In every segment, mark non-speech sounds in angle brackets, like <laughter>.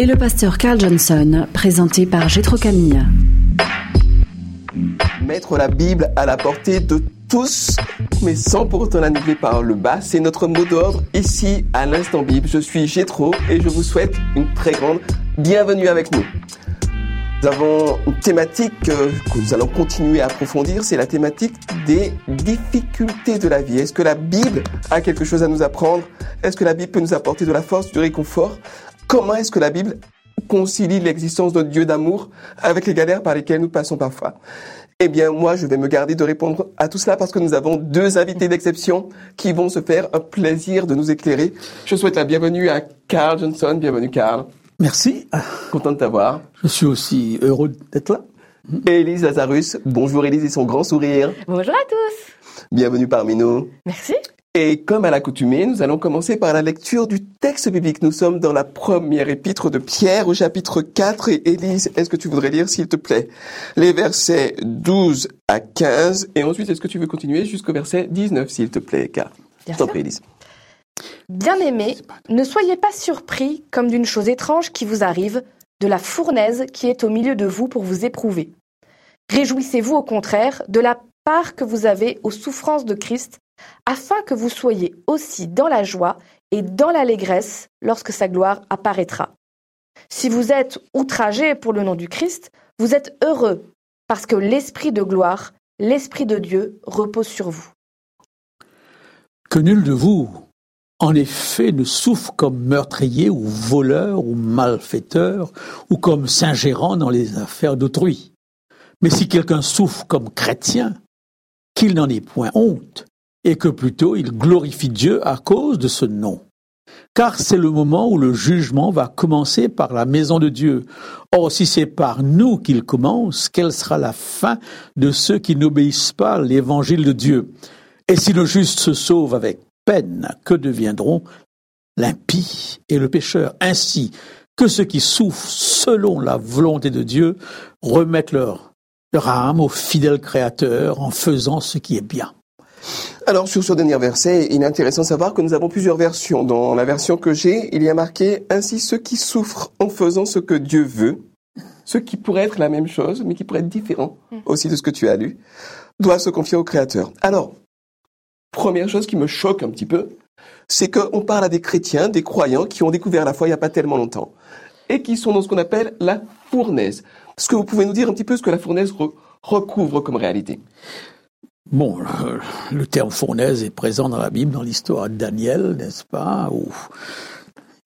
et le pasteur Carl Johnson, présenté par Gétro Camille. Mettre la Bible à la portée de tous, mais sans pour autant la niveler par le bas, c'est notre mot d'ordre ici à l'instant Bible. Je suis Gétro et je vous souhaite une très grande bienvenue avec nous. Nous avons une thématique que nous allons continuer à approfondir, c'est la thématique des difficultés de la vie. Est-ce que la Bible a quelque chose à nous apprendre? Est-ce que la Bible peut nous apporter de la force, du réconfort? Comment est-ce que la Bible concilie l'existence de Dieu d'amour avec les galères par lesquelles nous passons parfois? Eh bien, moi, je vais me garder de répondre à tout cela parce que nous avons deux invités d'exception qui vont se faire un plaisir de nous éclairer. Je souhaite la bienvenue à Carl Johnson. Bienvenue, Carl. Merci. Content de t'avoir. Je suis aussi heureux d'être là. Et Élise Lazarus. Bonjour Élise et son grand sourire. Bonjour à tous. Bienvenue parmi nous. Merci. Et comme à l'accoutumée, nous allons commencer par la lecture du texte biblique. Nous sommes dans la première épître de Pierre au chapitre 4. Et Élise, est-ce que tu voudrais lire, s'il te plaît, les versets 12 à 15 Et ensuite, est-ce que tu veux continuer jusqu'au verset 19, s'il te plaît, car? T'en prie, Élise. Bien-aimés, ne soyez pas surpris comme d'une chose étrange qui vous arrive, de la fournaise qui est au milieu de vous pour vous éprouver. Réjouissez-vous au contraire de la part que vous avez aux souffrances de Christ, afin que vous soyez aussi dans la joie et dans l'allégresse lorsque sa gloire apparaîtra. Si vous êtes outragés pour le nom du Christ, vous êtes heureux, parce que l'Esprit de gloire, l'Esprit de Dieu repose sur vous. Que nul de vous, en effet, ne souffre comme meurtrier ou voleur ou malfaiteur ou comme s'ingérant dans les affaires d'autrui. Mais si quelqu'un souffre comme chrétien, qu'il n'en ait point honte, et que plutôt il glorifie Dieu à cause de ce nom. Car c'est le moment où le jugement va commencer par la maison de Dieu. Or, si c'est par nous qu'il commence, quelle sera la fin de ceux qui n'obéissent pas à l'évangile de Dieu? Et si le juste se sauve avec peine, que deviendront l'impie et le pécheur? Ainsi que ceux qui souffrent selon la volonté de Dieu remettent leur, leur âme au fidèle Créateur en faisant ce qui est bien. Alors, sur ce dernier verset, il est intéressant de savoir que nous avons plusieurs versions. Dans la version que j'ai, il y a marqué ainsi ceux qui souffrent en faisant ce que Dieu veut, ce qui pourrait être la même chose, mais qui pourrait être différent aussi de ce que tu as lu, doivent se confier au Créateur. Alors, première chose qui me choque un petit peu, c'est qu'on parle à des chrétiens, des croyants qui ont découvert la foi il n'y a pas tellement longtemps et qui sont dans ce qu'on appelle la fournaise. Est-ce que vous pouvez nous dire un petit peu ce que la fournaise re- recouvre comme réalité? Bon, le, le terme fournaise est présent dans la Bible, dans l'histoire de Daniel, n'est-ce pas, où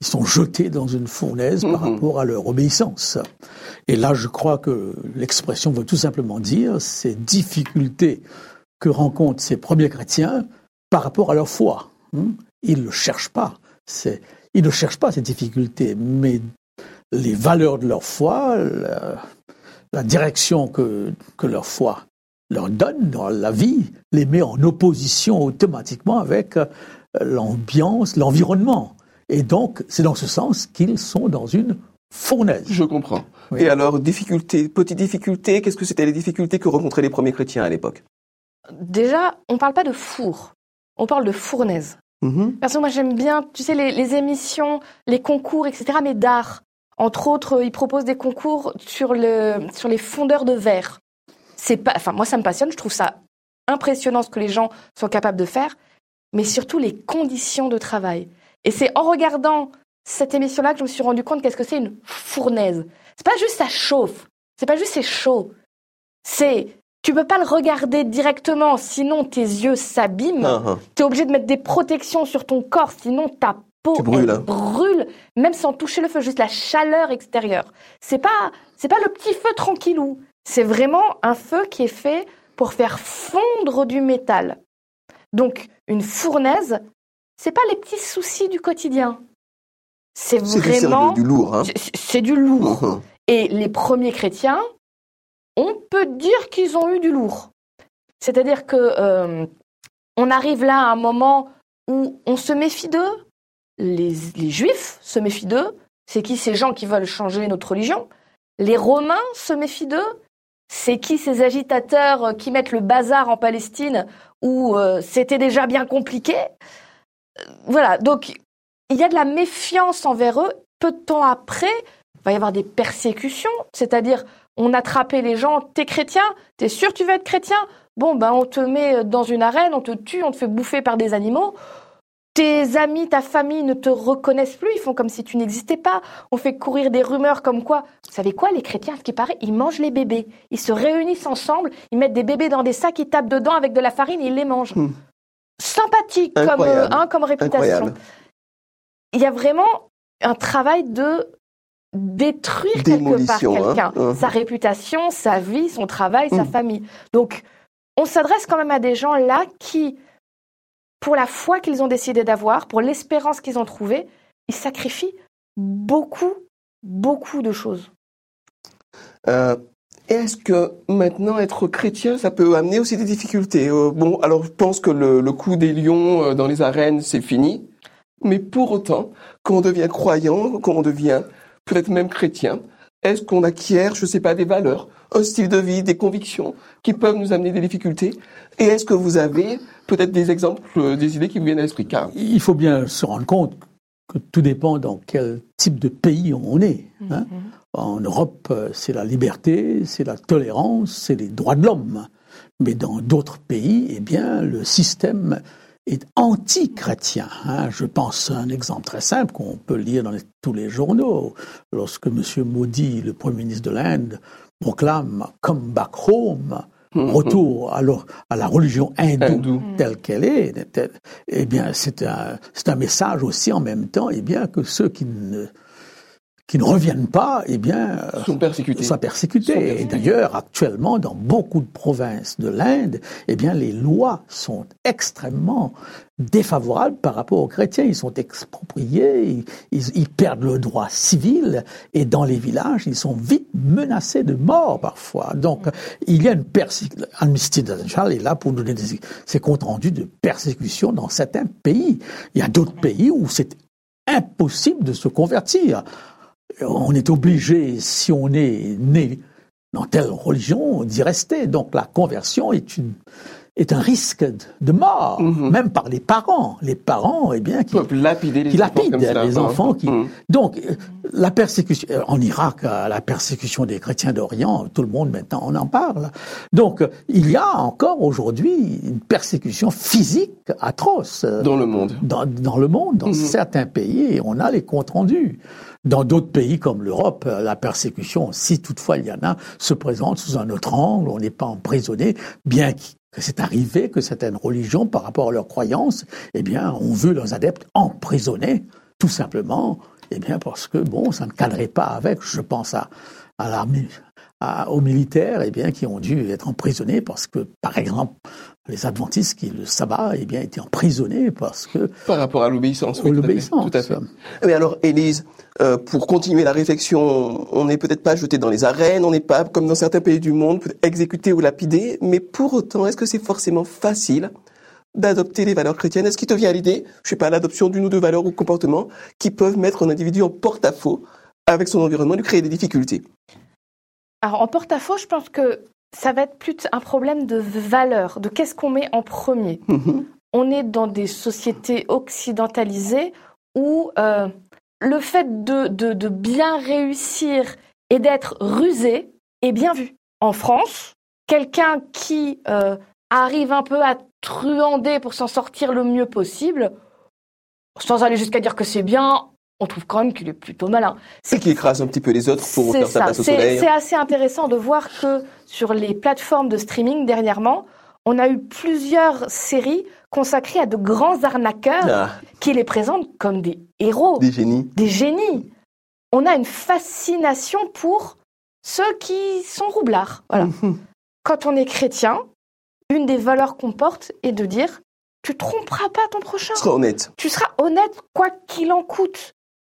ils sont jetés dans une fournaise par Mhm. rapport à leur obéissance. Et là, je crois que l'expression veut tout simplement dire ces difficultés que rencontrent ces premiers chrétiens par rapport à leur foi. hein. Ils ne le cherchent pas. C'est, ils ne cherchent pas ces difficultés, mais les valeurs de leur foi, la, la direction que, que leur foi leur donne dans la vie, les met en opposition automatiquement avec euh, l'ambiance, l'environnement. Et donc, c'est dans ce sens qu'ils sont dans une fournaise. Je comprends. Oui. Et alors, difficultés, petites difficultés, qu'est-ce que c'était les difficultés que rencontraient les premiers chrétiens à l'époque? Déjà, on parle pas de four, on parle de fournaise. Mhm. Parce que moi j'aime bien, tu sais, les, les émissions, les concours, etc., mais d'art. Entre autres, ils proposent des concours sur, le, sur les fondeurs de verre. C'est pas, enfin, moi ça me passionne, je trouve ça impressionnant ce que les gens sont capables de faire, mais surtout les conditions de travail. Et c'est en regardant cette émission-là que je me suis rendu compte qu'est-ce que c'est une fournaise. C'est pas juste ça chauffe, c'est pas juste c'est chaud. C'est, tu peux pas le regarder directement, sinon tes yeux s'abîment. Ah, ah. Tu es obligé de mettre des protections sur ton corps, sinon ta peau elle hein. brûle, même sans toucher le feu, juste la chaleur extérieure. C'est pas, c'est pas le petit feu tranquillou. C'est vraiment un feu qui est fait pour faire fondre du métal. Donc, une fournaise, c'est pas les petits soucis du quotidien. c'est vraiment du lourd. Hein. c'est- du lourd. Mhm. <laughs> Et les premiers chrétiens, on peut dire qu'ils ont eu du lourd. C'est-à-dire que euh, on arrive là à un moment où on se méfie d'eux. Les, les Juifs se méfient d'eux. C'est qui ces gens qui veulent changer notre religion? Les Romains se méfient d'eux. C'est qui ces agitateurs euh, qui mettent le bazar en Palestine où euh, c'était déjà bien compliqué? Euh, Voilà, donc il y a de la méfiance envers eux. Peu de temps après, il va y avoir des persécutions, c'est-à-dire on attrapait les gens, t'es chrétien, t'es sûr tu veux être chrétien? Bon, ben on te met dans une arène, on te tue, on te fait bouffer par des animaux. Tes amis, ta famille ne te reconnaissent plus, ils font comme si tu n'existais pas. On fait courir des rumeurs comme quoi, vous savez quoi, les chrétiens, ce qui paraît, ils mangent les bébés. Ils se réunissent ensemble, ils mettent des bébés dans des sacs, ils tapent dedans avec de la farine et ils les mangent. Hmm. Sympathique comme, euh, hein, comme réputation. Incroyable. Il y a vraiment un travail de détruire quelque part hein. quelqu'un, Mhm. sa réputation, sa vie, son travail, sa Mhm. famille. Donc, on s'adresse quand même à des gens là qui, pour la foi qu'ils ont décidé d'avoir, pour l'espérance qu'ils ont trouvée, ils sacrifient beaucoup, beaucoup de choses. Euh, Est-ce que maintenant être chrétien, ça peut amener aussi des difficultés? Euh, Bon, alors je pense que le, le coup des lions euh, dans les arènes, c'est fini. Mais pour autant, quand on devient croyant, quand on devient peut-être même chrétien, est-ce qu'on acquiert, je sais pas, des valeurs, un style de vie, des convictions qui peuvent nous amener des difficultés? Et est-ce que vous avez peut-être des exemples, euh, des idées qui vous viennent à l'esprit Car Il faut bien se rendre compte que tout dépend dans quel type de pays on est. hein. En Europe, euh, c'est la liberté, c'est la tolérance, c'est les droits de l'homme. Mais dans d'autres pays, eh bien, le système est anti-chrétien. hein. Je pense à un exemple très simple qu'on peut lire dans les- tous les journaux. Lorsque M. Modi, le Premier ministre de l'Inde, proclame Come back home, retour à, à la religion hindoue, Hindoue. telle qu'elle est, telle- eh bien, c'est un, c'est un message aussi en même temps, eh bien, que ceux qui ne, qui ne reviennent pas, eh bien, euh, sont persécutés. soient persécutés. Sont Et persécutés. d'ailleurs, actuellement, dans beaucoup de provinces de l'Inde, eh bien, les lois sont extrêmement défavorables par rapport aux chrétiens. Ils sont expropriés, ils, ils- ils perdent le droit civil, et dans les villages, ils sont vite menacés de mort parfois. Donc, il y a une persécution. Amnesty International est là pour nous donner des- ses comptes rendus de persécution dans certains pays. Il y a d'autres pays où c'est impossible de se convertir on est obligé, si on est né dans telle religion, d'y rester. Donc la conversion est, une, est un risque de mort, Mhm. même par les parents. Les parents, eh bien, qui, peuvent lapider les qui lapident ça, les enfants. Qui... Mhm. Donc euh, la persécution euh, en Irak, euh, la persécution des chrétiens d'Orient, tout le monde maintenant on en parle. Donc il y a encore aujourd'hui une persécution physique atroce. dans le monde. dans, dans le monde, dans Mhm. certains pays, et on a les comptes rendus. Dans d'autres pays comme l'Europe, la persécution, si toutefois il y en a, se présente sous un autre angle. On n'est pas emprisonné, bien c'est arrivé que certaines religions, par rapport à leurs croyances, eh bien, ont vu leurs adeptes emprisonnés, tout simplement, eh bien, parce que bon, ça ne cadrait pas avec. Je pense à, à l'armée, aux militaires, eh bien, qui ont dû être emprisonnés parce que, par exemple, les adventistes qui le sabbat, eh bien, étaient emprisonnés parce que Par rapport à l'obéissance. oui, l'obéissance. Tout à fait. Mais alors, Élise, euh, pour continuer la réflexion, on n'est peut-être pas jeté dans les arènes, on n'est pas, comme dans certains pays du monde, exécuté ou lapidé, mais pour autant, est-ce que c'est forcément facile d'adopter les valeurs chrétiennes? Est-ce qu'il te vient à l'idée, je sais pas, l'adoption d'une ou deux valeurs ou comportements qui peuvent mettre un individu en porte-à-faux avec son environnement, lui créer des difficultés? Alors, en porte-à-faux, je pense que ça va être plus un problème de valeur, de qu'est-ce qu'on met en premier. Mhm. On est dans des sociétés occidentalisées où euh, le fait de, de- de bien réussir et d'être rusé est bien vu. En France, quelqu'un qui euh, arrive un peu à truander pour s'en sortir le mieux possible, sans aller jusqu'à dire que c'est bien, on trouve quand même qu'il est plutôt malin. C'est qui écrase un petit peu les autres pour faire sa ça. place au soleil. C'est assez intéressant de voir que sur les plateformes de streaming dernièrement, on a eu plusieurs séries consacrées à de grands arnaqueurs Ah, qui les présentent comme des héros, des génies. des génies. On a une fascination pour ceux qui sont roublards. Voilà. Mhm. Quand on est chrétien, une des valeurs qu'on porte est de dire tu tromperas pas ton prochain. Sois honnête. Tu seras honnête quoi qu'il en coûte.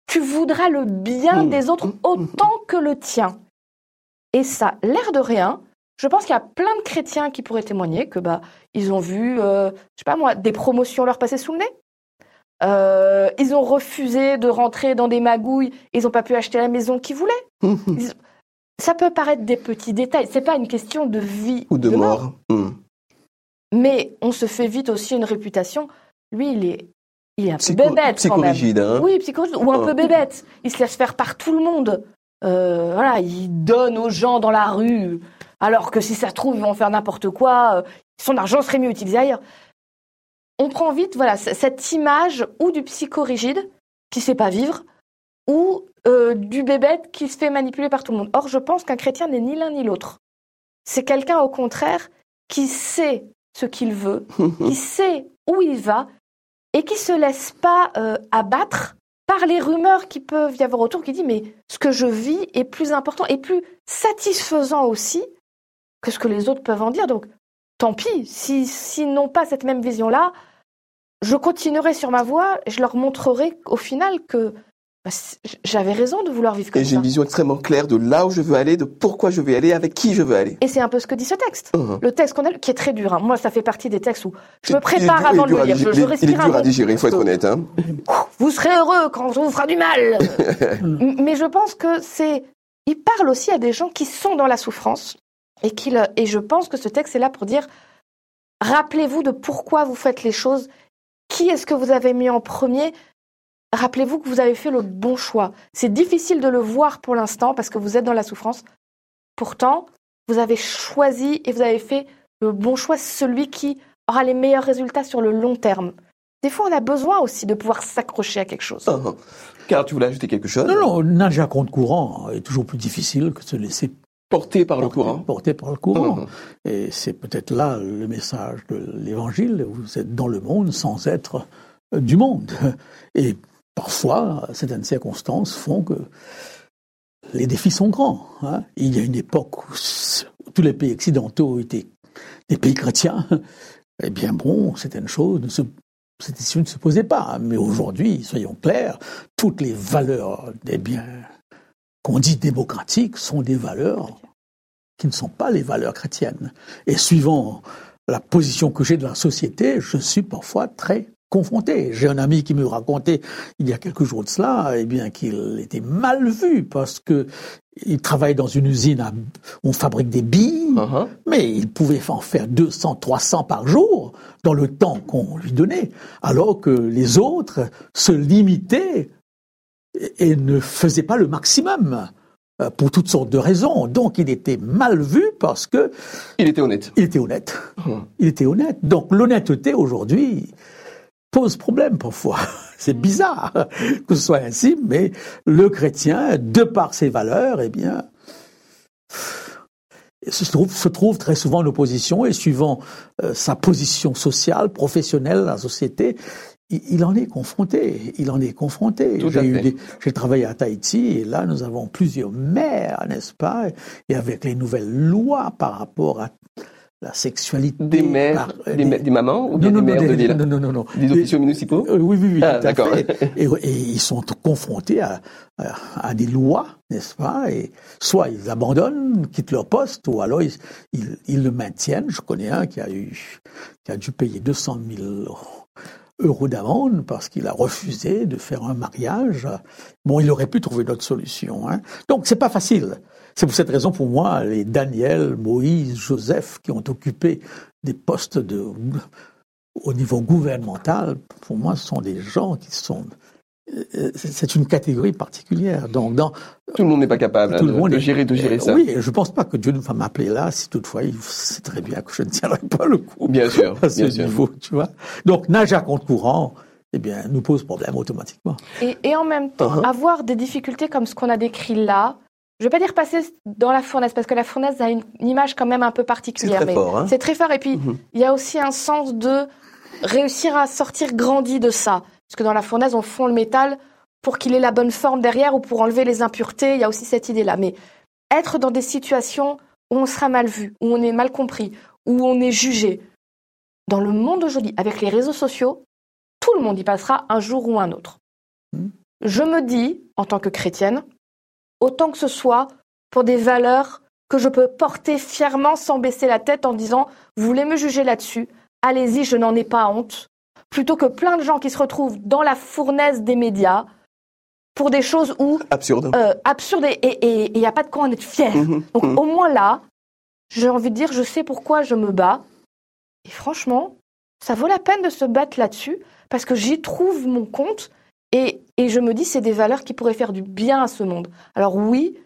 Tu voudras le bien Mmh. des autres Mmh. autant que le tien. Et ça, l'air de rien, je pense qu'il y a plein de chrétiens qui pourraient témoigner que bah ils ont vu, euh, je sais pas moi, des promotions leur passer sous le nez. Euh, ils ont refusé de rentrer dans des magouilles. Ils n'ont pas pu acheter la maison qu'ils voulaient. Ils- Ça peut paraître des petits détails. C'est pas une question de vie Ou de mort. Mais on se fait vite aussi une réputation. Lui, il est, il est un peu Psycho- bébête quand même. psychorigide, hein. Oui, psychorigide ou un Oh. peu bébête. Il se laisse faire par tout le monde. Euh, voilà, il donne aux gens dans la rue, alors que si ça se trouve, ils vont faire n'importe quoi. euh, Son argent serait mieux utilisé ailleurs. On prend vite, voilà, cette image ou du psychorigide qui sait pas vivre, ou euh, du bébête qui se fait manipuler par tout le monde. Or, je pense qu'un chrétien n'est ni l'un ni l'autre. C'est quelqu'un, au contraire, qui sait ce qu'il veut, <laughs> qui sait où il va et qui se laisse pas euh, abattre par les rumeurs qui peuvent y avoir autour, qui dit mais ce que je vis est plus important et plus satisfaisant aussi que ce que les autres peuvent en dire. Donc tant pis, si s'ils n'ont pas cette même vision-là, je continuerai sur ma voie et je leur montrerai au final que j'avais raison de vouloir vivre comme Et j'ai ça. une vision extrêmement claire de là où je veux aller, de pourquoi je veux aller, avec qui je veux aller. Et c'est un peu ce que dit ce texte. Mhm. Le texte qu'on a, lu, qui est très dur. hein. Moi, ça fait partie des textes où je me prépare dur- avant de le lire. Je, je respire Il est un dur à peu. digérer, il faut être honnête. Hein. Vous serez heureux quand on vous fera du mal. <laughs> Mais je pense que c'est. Il parle aussi à des gens qui sont dans la souffrance et et je pense que ce texte est là pour dire rappelez-vous de pourquoi vous faites les choses. Qui est-ce que vous avez mis en premier Rappelez-vous que vous avez fait le bon choix. C'est difficile de le voir pour l'instant parce que vous êtes dans la souffrance. Pourtant, vous avez choisi et vous avez fait le bon choix, celui qui aura les meilleurs résultats sur le long terme. Des fois, on a besoin aussi de pouvoir s'accrocher à quelque chose. Mhm. Car tu voulais ajouter quelque chose? Non, non, nager à compte courant est toujours plus difficile que de se laisser Porté par le porter, courant. porter par le courant. Mhm. Et c'est peut-être là le message de l'évangile. Vous êtes dans le monde sans être du monde. Et parfois, certaines circonstances font que les défis sont grands. hein. Il y a une époque où tous les pays occidentaux étaient des pays chrétiens. <laughs> Eh bien bon, certaines choses ne se cette issue ne se posait pas. Mais aujourd'hui, soyons clairs, toutes les valeurs des biens qu'on dit démocratiques sont des valeurs qui ne sont pas les valeurs chrétiennes. Et suivant la position que j'ai de la société, je suis parfois très confronté. J'ai un ami qui me racontait il y a quelques jours de cela, eh bien qu'il était mal vu parce que il travaille dans une usine à- où on fabrique des billes, Mhm. mais il pouvait en faire 200, 300 par jour dans le temps qu'on lui donnait, alors que les autres se limitaient et et ne faisaient pas le maximum euh, pour toutes sortes de raisons. Donc il était mal vu parce que Il était honnête. il était honnête. Mhm. Il était honnête. Donc l'honnêteté aujourd'hui pose problème parfois. <laughs> C'est bizarre que ce soit ainsi, mais le chrétien, de par ses valeurs, eh bien, se trouve, se trouve très souvent en opposition et suivant euh, sa position sociale, professionnelle, la société, il, il en est confronté. Il en est confronté. J'ai travaillé à Tahiti et là nous avons plusieurs maires, n'est-ce pas Et avec les nouvelles lois par rapport à la sexualité, Des mères, par- des, ma- des mamans ou bien non, des mères de des- l'île non, non, non, non. Des officiaux municipaux? Euh, oui, oui, oui, Ah, d'accord. Et, et ils sont confrontés à, à, à des lois, n'est-ce pas? Et soit ils abandonnent, quittent leur poste, ou alors ils, ils, ils le maintiennent. Je connais un qui a eu, qui a dû payer 200 000 euros d'amende parce qu'il a refusé de faire un mariage. Bon, il aurait pu trouver d'autres solutions. Hein. Donc, c'est pas facile. C'est pour cette raison, pour moi, les Daniel, Moïse, Joseph, qui ont occupé des postes de, au niveau gouvernemental, pour moi, ce sont des gens qui sont. euh, C'est une catégorie particulière. Donc, dans, Tout le monde n'est pas capable tout de, le monde de est- gérer, de gérer ça. Oui, je pense pas que Dieu ne va m'appeler là si toutefois il sait très bien que je ne tiendrai pas le coup Bien sûr, à ce bien sûr. niveau, tu vois. Donc, nage à compte courant, eh bien, nous pose problème automatiquement. Et, et en même temps, Uh-huh. avoir des difficultés comme ce qu'on a décrit là, je vais pas dire passer dans la fournaise, parce que la fournaise a une, une image quand même un peu C'est particulière. très mais fort. Hein C'est très fort. Et puis, Mhm. il y a aussi un sens de réussir à sortir grandi de ça. Parce que dans la fournaise, on fond le métal pour qu'il ait la bonne forme derrière ou pour enlever les impuretés. Il y a aussi cette idée-là. Mais être dans des situations où on sera mal vu, où on est mal compris, où on est jugé, dans le monde d'aujourd'hui, avec les réseaux sociaux, tout le monde y passera un jour ou un autre. Mhm. je me dis, en tant que chrétienne, autant que ce soit pour des valeurs que je peux porter fièrement sans baisser la tête en disant, vous voulez me juger là-dessus, allez-y, je n'en ai pas honte, plutôt que plein de gens qui se retrouvent dans la fournaise des médias pour des choses où Absurde. euh, absurdes et il n'y a pas de quoi en être fier. Mhm, Donc mhm. au moins là, j'ai envie de dire, je sais pourquoi je me bats. Et franchement, ça vaut la peine de se battre là-dessus parce que j'y trouve mon compte et, je me dis, c'est des valeurs qui pourraient faire du bien à ce monde. Alors oui,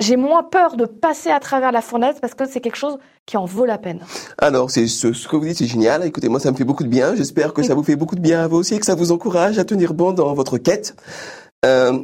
j'ai moins peur de passer à travers la fournaise parce que c'est quelque chose qui en vaut la peine. Alors, c'est ce, ce que vous dites, c'est génial. Écoutez, moi, ça me fait beaucoup de bien. J'espère que ça vous fait beaucoup de bien à vous aussi et que ça vous encourage à tenir bon dans votre quête. Euh,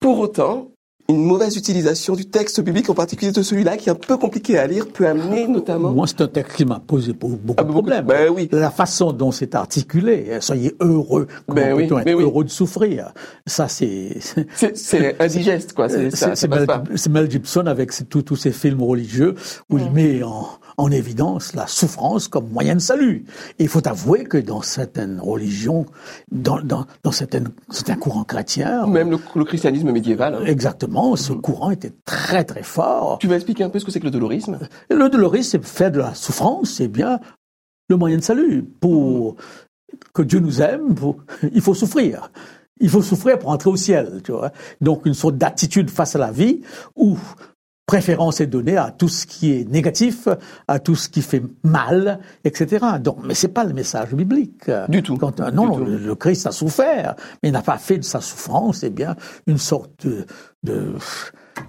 pour autant, une mauvaise utilisation du texte biblique, en particulier de celui-là, qui est un peu compliqué à lire, peut amener notamment... Moi, c'est un texte qui m'a posé beaucoup, beaucoup Ah, de problèmes. ben oui. La façon dont c'est articulé, hein, soyez heureux, comment Ben oui, peut-on être ben oui. heureux de souffrir Ça, c'est... <laughs> C'est- C'est <laughs> indigeste, quoi. C'est passe Mel, Mel Gibson avec tous tous ses films religieux où il met en, en évidence la souffrance comme moyen de salut. Et il faut avouer que dans certaines religions, dans, dans, dans certaines, certains courants chrétiens, Même le, le christianisme médiéval. hein. exactement, ce courant était très très fort. Tu vas expliquer un peu ce que c'est que le dolorisme? Et le dolorisme, c'est faire de la souffrance, c'est bien le moyen de salut. Pour que Dieu nous aime, pour- <laughs> il faut souffrir. Il faut souffrir pour entrer au ciel, tu vois. Donc une sorte d'attitude face à la vie où préférence est donnée à tout ce qui est négatif, à tout ce qui fait mal, etc. Donc, mais c'est pas le message biblique. Du tout. Quand, euh, non, Du non, tout. le, Christ a souffert, mais il n'a pas fait de sa souffrance, eh bien, une sorte de, de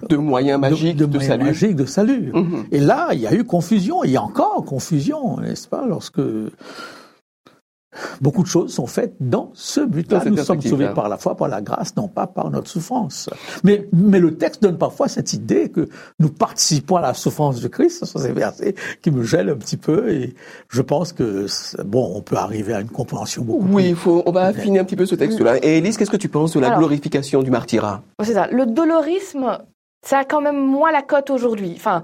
de moyens magiques de, de, moyens salut. magiques de salut. Mhm. Et là, il y a eu confusion, il y a encore confusion, n'est-ce pas, lorsque beaucoup de choses sont faites dans ce but-là. Nous sommes sauvés par la foi, par la grâce, non pas par notre souffrance. Mais, mais le texte donne parfois cette idée que nous participons à la souffrance de Christ. Ce sont ces versets qui me gênent un petit peu et je pense que, bon, on peut arriver à une compréhension beaucoup Oui, plus il faut, on va affiner un petit peu ce texte-là. Et Élise, qu'est-ce que tu penses de la Alors. glorification du martyrat? C'est ça. Le dolorisme, ça a quand même moins la cote aujourd'hui. Enfin,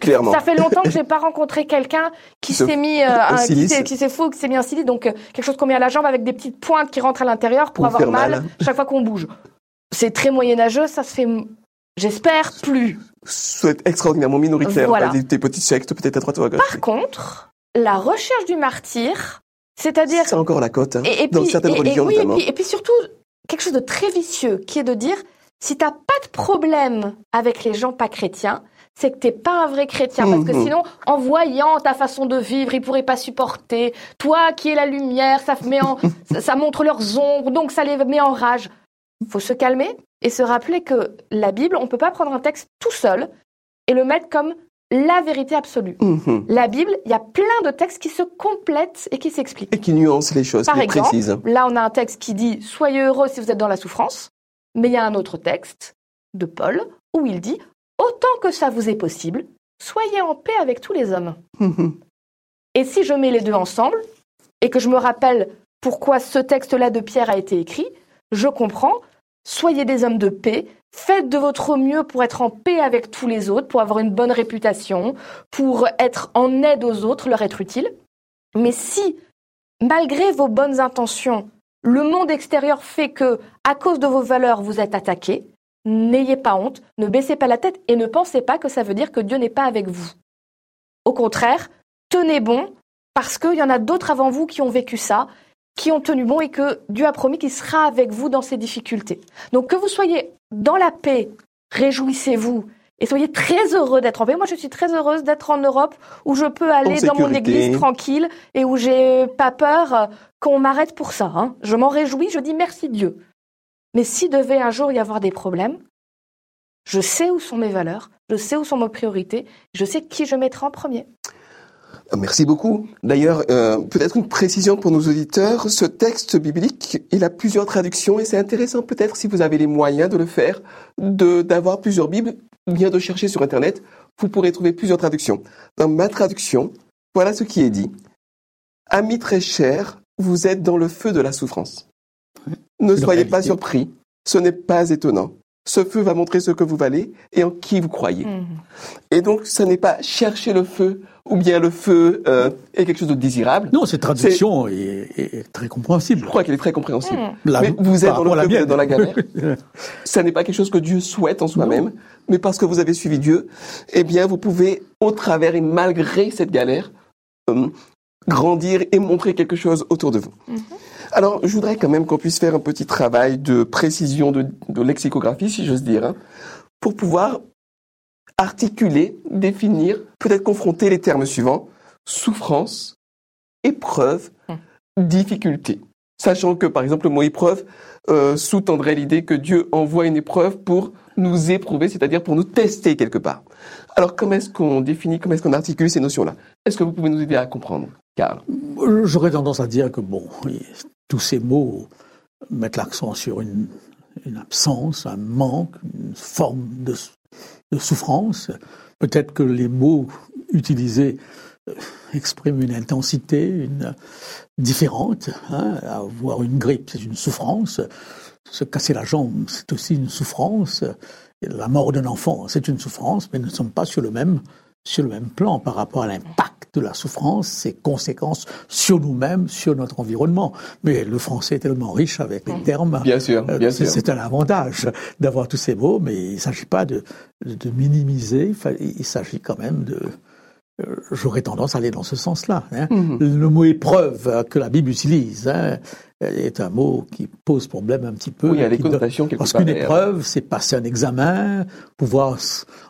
Clairement. ça fait longtemps que j'ai pas rencontré quelqu'un qui Se- s'est mis euh, un qui s'est fou, qui s'est mis un silice, donc euh, quelque chose qu'on met à la jambe avec des petites pointes qui rentrent à l'intérieur pour, avoir mal, mal. chaque fois qu'on bouge. C'est très moyenâgeux, ça se fait, j'espère, plus. C'est extraordinairement minoritaire. Voilà. Des, des petites sectes, peut-être à droite ou à gauche. Par contre, la recherche du martyr, c'est-à-dire C'est encore la cote, hein, et, et dans puis, certaines et- religions oui, et notamment. puis, et puis surtout, quelque chose de très vicieux, qui est de dire, si t'as pas de problème avec les gens pas chrétiens, c'est que t'es pas un vrai chrétien. Parce que Mhm. sinon, en voyant ta façon de vivre, ils pourraient pas supporter. Toi qui es la lumière, ça, met en, <laughs> ça, montre leurs ombres, donc ça les met en rage. Faut se calmer et se rappeler que la Bible, on peut pas prendre un texte tout seul et le mettre comme la vérité absolue. Mhm. La Bible, il y a plein de textes qui se complètent et qui s'expliquent. Et qui nuance les choses, Par qui exemple, précise. Là, on a un texte qui dit Soyez heureux si vous êtes dans la souffrance. Mais il y a un autre texte de Paul où il dit Autant que ça vous est possible, soyez en paix avec tous les hommes. Et si je mets les deux ensemble et que je me rappelle pourquoi ce texte-là de Pierre a été écrit, je comprends. Soyez des hommes de paix. Faites de votre mieux pour être en paix avec tous les autres, pour avoir une bonne réputation, pour être en aide aux autres, leur être utile. Mais si, malgré vos bonnes intentions, le monde extérieur fait que, à cause de vos valeurs, vous êtes attaqué, n'ayez pas honte, ne baissez pas la tête et ne pensez pas que ça veut dire que Dieu n'est pas avec vous. Au contraire, tenez bon, parce qu'il y en a d'autres avant vous qui ont vécu ça, qui ont tenu bon et que Dieu a promis qu'il sera avec vous dans ces difficultés. Donc que vous soyez dans la paix, réjouissez-vous et soyez très heureux d'être en paix. Moi, je suis très heureuse d'être en Europe où je peux aller dans mon église tranquille et où j'ai pas peur qu'on m'arrête pour ça. hein. Je m'en réjouis, je dis merci Dieu. Mais s'il devait un jour y avoir des problèmes, je sais où sont mes valeurs, je sais où sont mes priorités, je sais qui je mettrai en premier. Merci beaucoup. D'ailleurs, euh, peut-être une précision pour nos auditeurs. Ce texte biblique, il a plusieurs traductions et c'est intéressant peut-être si vous avez les moyens de le faire, d'avoir plusieurs Bibles, bien de chercher sur Internet. Vous pourrez trouver plusieurs traductions. Dans ma traduction, voilà ce qui est dit. Amis très chers, vous êtes dans le feu de la souffrance. Ne soyez pas surpris. Ce n'est pas étonnant. ce feu va montrer ce que vous valez et en qui vous croyez. Mhm. Et donc, ce n'est pas chercher le feu ou bien le feu euh, est quelque chose de désirable. Non, cette traduction est, est très compréhensible. Je crois qu'elle est très compréhensible. La- Mais vous êtes dans le feu, vous êtes dans la galère. <laughs> ça n'est pas quelque chose que Dieu souhaite en soi-même, mais parce que vous avez suivi Dieu, eh bien, vous pouvez, au travers et malgré cette galère, euh, grandir et montrer quelque chose autour de vous. Mhm. Alors, je voudrais quand même qu'on puisse faire un petit travail de précision de, de lexicographie, si j'ose dire, hein, pour pouvoir articuler, définir, peut-être confronter les termes suivants. Souffrance, épreuve, difficulté. Sachant que, par exemple, le mot épreuve euh, sous-tendrait l'idée que Dieu envoie une épreuve pour nous éprouver, c'est-à-dire pour nous tester quelque part. Alors, comment est-ce qu'on définit, comment est-ce qu'on articule ces notions-là? Est-ce que vous pouvez nous aider à comprendre, Karl. J'aurais tendance à dire que bon, oui, tous ces mots mettent l'accent sur une, absence, un manque, une forme de, souffrance. Peut-être que les mots utilisés euh, expriment une intensité, différente. Hein. Avoir une grippe, c'est une souffrance. Se casser la jambe, c'est aussi une souffrance. La mort d'un enfant, c'est une souffrance, mais nous ne sommes pas sur le même sur le même plan par rapport à l'impact de la souffrance, ses conséquences sur nous-mêmes, sur notre environnement. Mais le français est tellement riche avec les termes. Bien sûr, euh, bien c'est- sûr. C'est un avantage d'avoir tous ces mots, mais il ne s'agit pas de, de, de minimiser, il, s'agit quand même de... euh, J'aurais tendance à aller dans ce sens-là. hein. Mhm. Le mot épreuve que la Bible utilise hein, est un mot qui pose problème un petit peu. Oui, il y a des qui donne- connotations quelque Parce qu'une épreuve, c'est passer un examen, pouvoir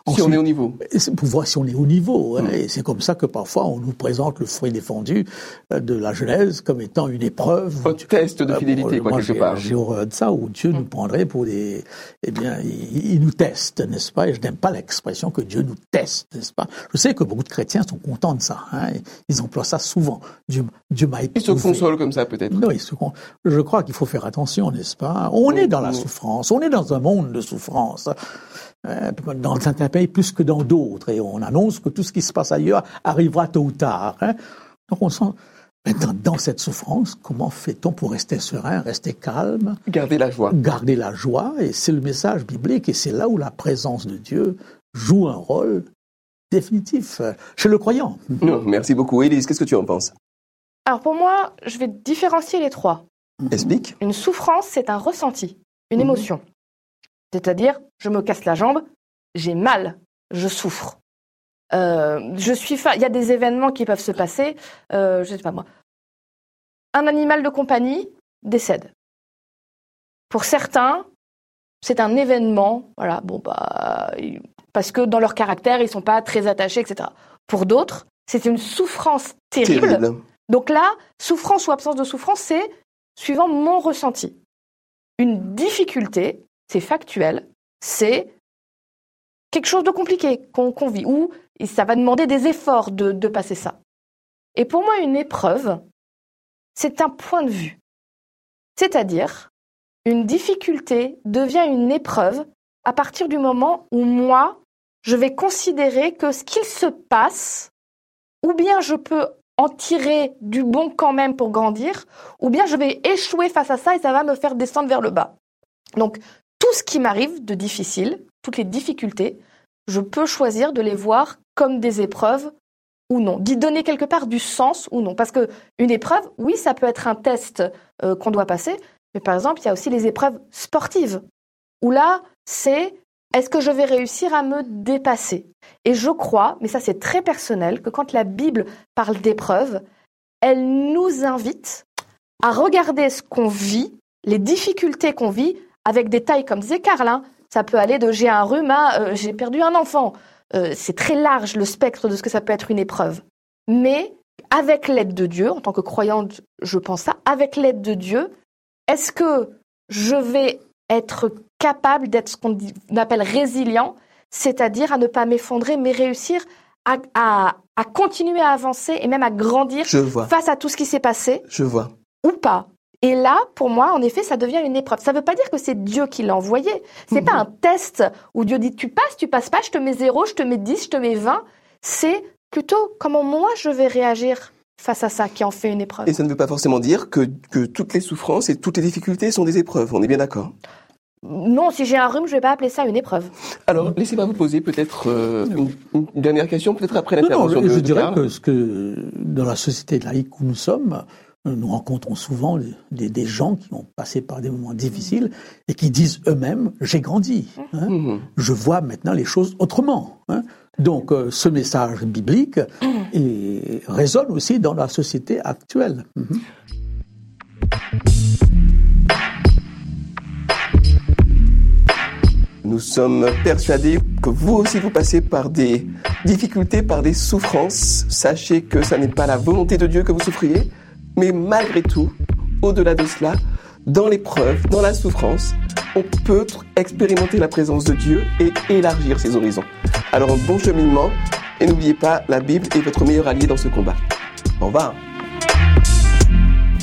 s- Si on ensuite- est au niveau. pour voir si on est au niveau. hein. Mm. Et c'est comme ça que parfois on nous présente le fruit défendu euh, de la Genèse comme étant une épreuve. Un test de Euh, fidélité, quoi, quelque part. J'ai horreur de ça, où Dieu nous prendrait pour des... Eh bien, il, il nous teste, n'est-ce pas? Et je n'aime pas l'expression que Dieu nous teste, n'est-ce pas? Je sais que beaucoup de chrétiens sont contents de ça. hein. Ils emploient ça souvent. Dieu, Dieu m'a Ils se éprouvé. consolent comme ça, peut-être. Non, ils se con- je crois qu'il faut faire attention, n'est-ce pas? On est dans la souffrance, on est dans un monde de souffrance. Euh, Dans certains pays plus que dans d'autres, et on annonce que tout ce qui se passe ailleurs arrivera tôt ou tard. hein. Donc on sent, maintenant, dans cette souffrance, comment fait-on pour rester serein, rester calme, Gardez la joie. garder la joie Et c'est le message biblique, et c'est là où la présence de Dieu joue un rôle définitif chez le croyant. Non, merci beaucoup. Élise, qu'est-ce que tu en penses? Alors pour moi, je vais différencier les trois. Explique. Une souffrance, c'est un ressenti, une Mhm. émotion. C'est-à-dire, je me casse la jambe, j'ai mal, je souffre. Euh, je suis fa- Il y a des événements qui peuvent se passer. Euh, je sais pas moi. Un animal de compagnie décède. Pour certains, c'est un événement. Voilà, bon bah parce que dans leur caractère, ils sont pas très attachés, etc. Pour d'autres, c'est une souffrance terrible. Terrible. Donc là, souffrance ou absence de souffrance, c'est suivant mon ressenti. Une difficulté, c'est factuel, c'est quelque chose de compliqué qu'on vit, ou ça va demander des efforts de, de passer ça. Et pour moi, une épreuve, c'est un point de vue. C'est-à-dire, une difficulté devient une épreuve à partir du moment où moi, je vais considérer que ce qu'il se passe, ou bien je peux en tirer du bon quand même pour grandir, ou bien je vais échouer face à ça et ça va me faire descendre vers le bas. Donc, tout ce qui m'arrive de difficile, toutes les difficultés, je peux choisir de les voir comme des épreuves ou non, d'y donner quelque part du sens ou non. Parce que une épreuve, oui, ça peut être un test euh, qu'on doit passer, mais par exemple, il y a aussi les épreuves sportives, où là, c'est est-ce que je vais réussir à me dépasser? Et je crois, mais ça c'est très personnel, que quand la Bible parle d'épreuves, elle nous invite à regarder ce qu'on vit, les difficultés qu'on vit, avec des tailles comme Karl. hein. Ça peut aller de j'ai un rhume à euh, j'ai perdu un enfant. Euh, c'est très large le spectre de ce que ça peut être une épreuve. Mais avec l'aide de Dieu, en tant que croyante, je pense ça, avec l'aide de Dieu, est-ce que je vais être capable d'être ce qu'on appelle résilient, c'est-à-dire à ne pas m'effondrer, mais réussir à, à- à continuer à avancer et même à grandir Je vois. face à tout ce qui s'est passé Je vois. ou pas? Et là, pour moi, en effet, ça devient une épreuve. Ça ne veut pas dire que c'est Dieu qui l'a envoyé. C'est pas un test où Dieu dit tu passes, tu passes pas, je te mets zéro, je te mets 10, je te mets 20. C'est plutôt comment moi je vais réagir face à ça qui en fait une épreuve. Et ça ne veut pas forcément dire que, que toutes les souffrances et toutes les difficultés sont des épreuves. On est bien d'accord? Non, si j'ai un rhume, je vais pas appeler ça une épreuve. Alors, laissez-moi vous poser peut-être euh, une, une dernière question, peut-être après Non, non, l'intervention de je de dirais Karl. que ce que dans la société laïque où nous sommes, nous rencontrons souvent des, des gens qui ont passé par des moments difficiles et qui disent eux-mêmes j'ai grandi, hein. Mhm. je vois maintenant les choses autrement. hein. Donc euh, ce message biblique et résonne aussi dans la société actuelle. Nous sommes persuadés que vous aussi vous passez par des difficultés, par des souffrances. Sachez que ça n'est pas la volonté de Dieu que vous souffriez, mais malgré tout, au-delà de cela, dans l'épreuve, dans la souffrance, on peut expérimenter la présence de Dieu et élargir ses horizons. Alors bon cheminement et n'oubliez pas, la Bible est votre meilleur allié dans ce combat. Au revoir.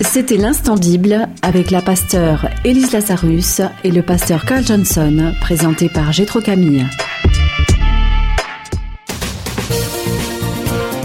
C'était l'instant Bible avec la pasteure Élise Lazarus et le pasteur Carl Johnson, présenté par Gétro Camille.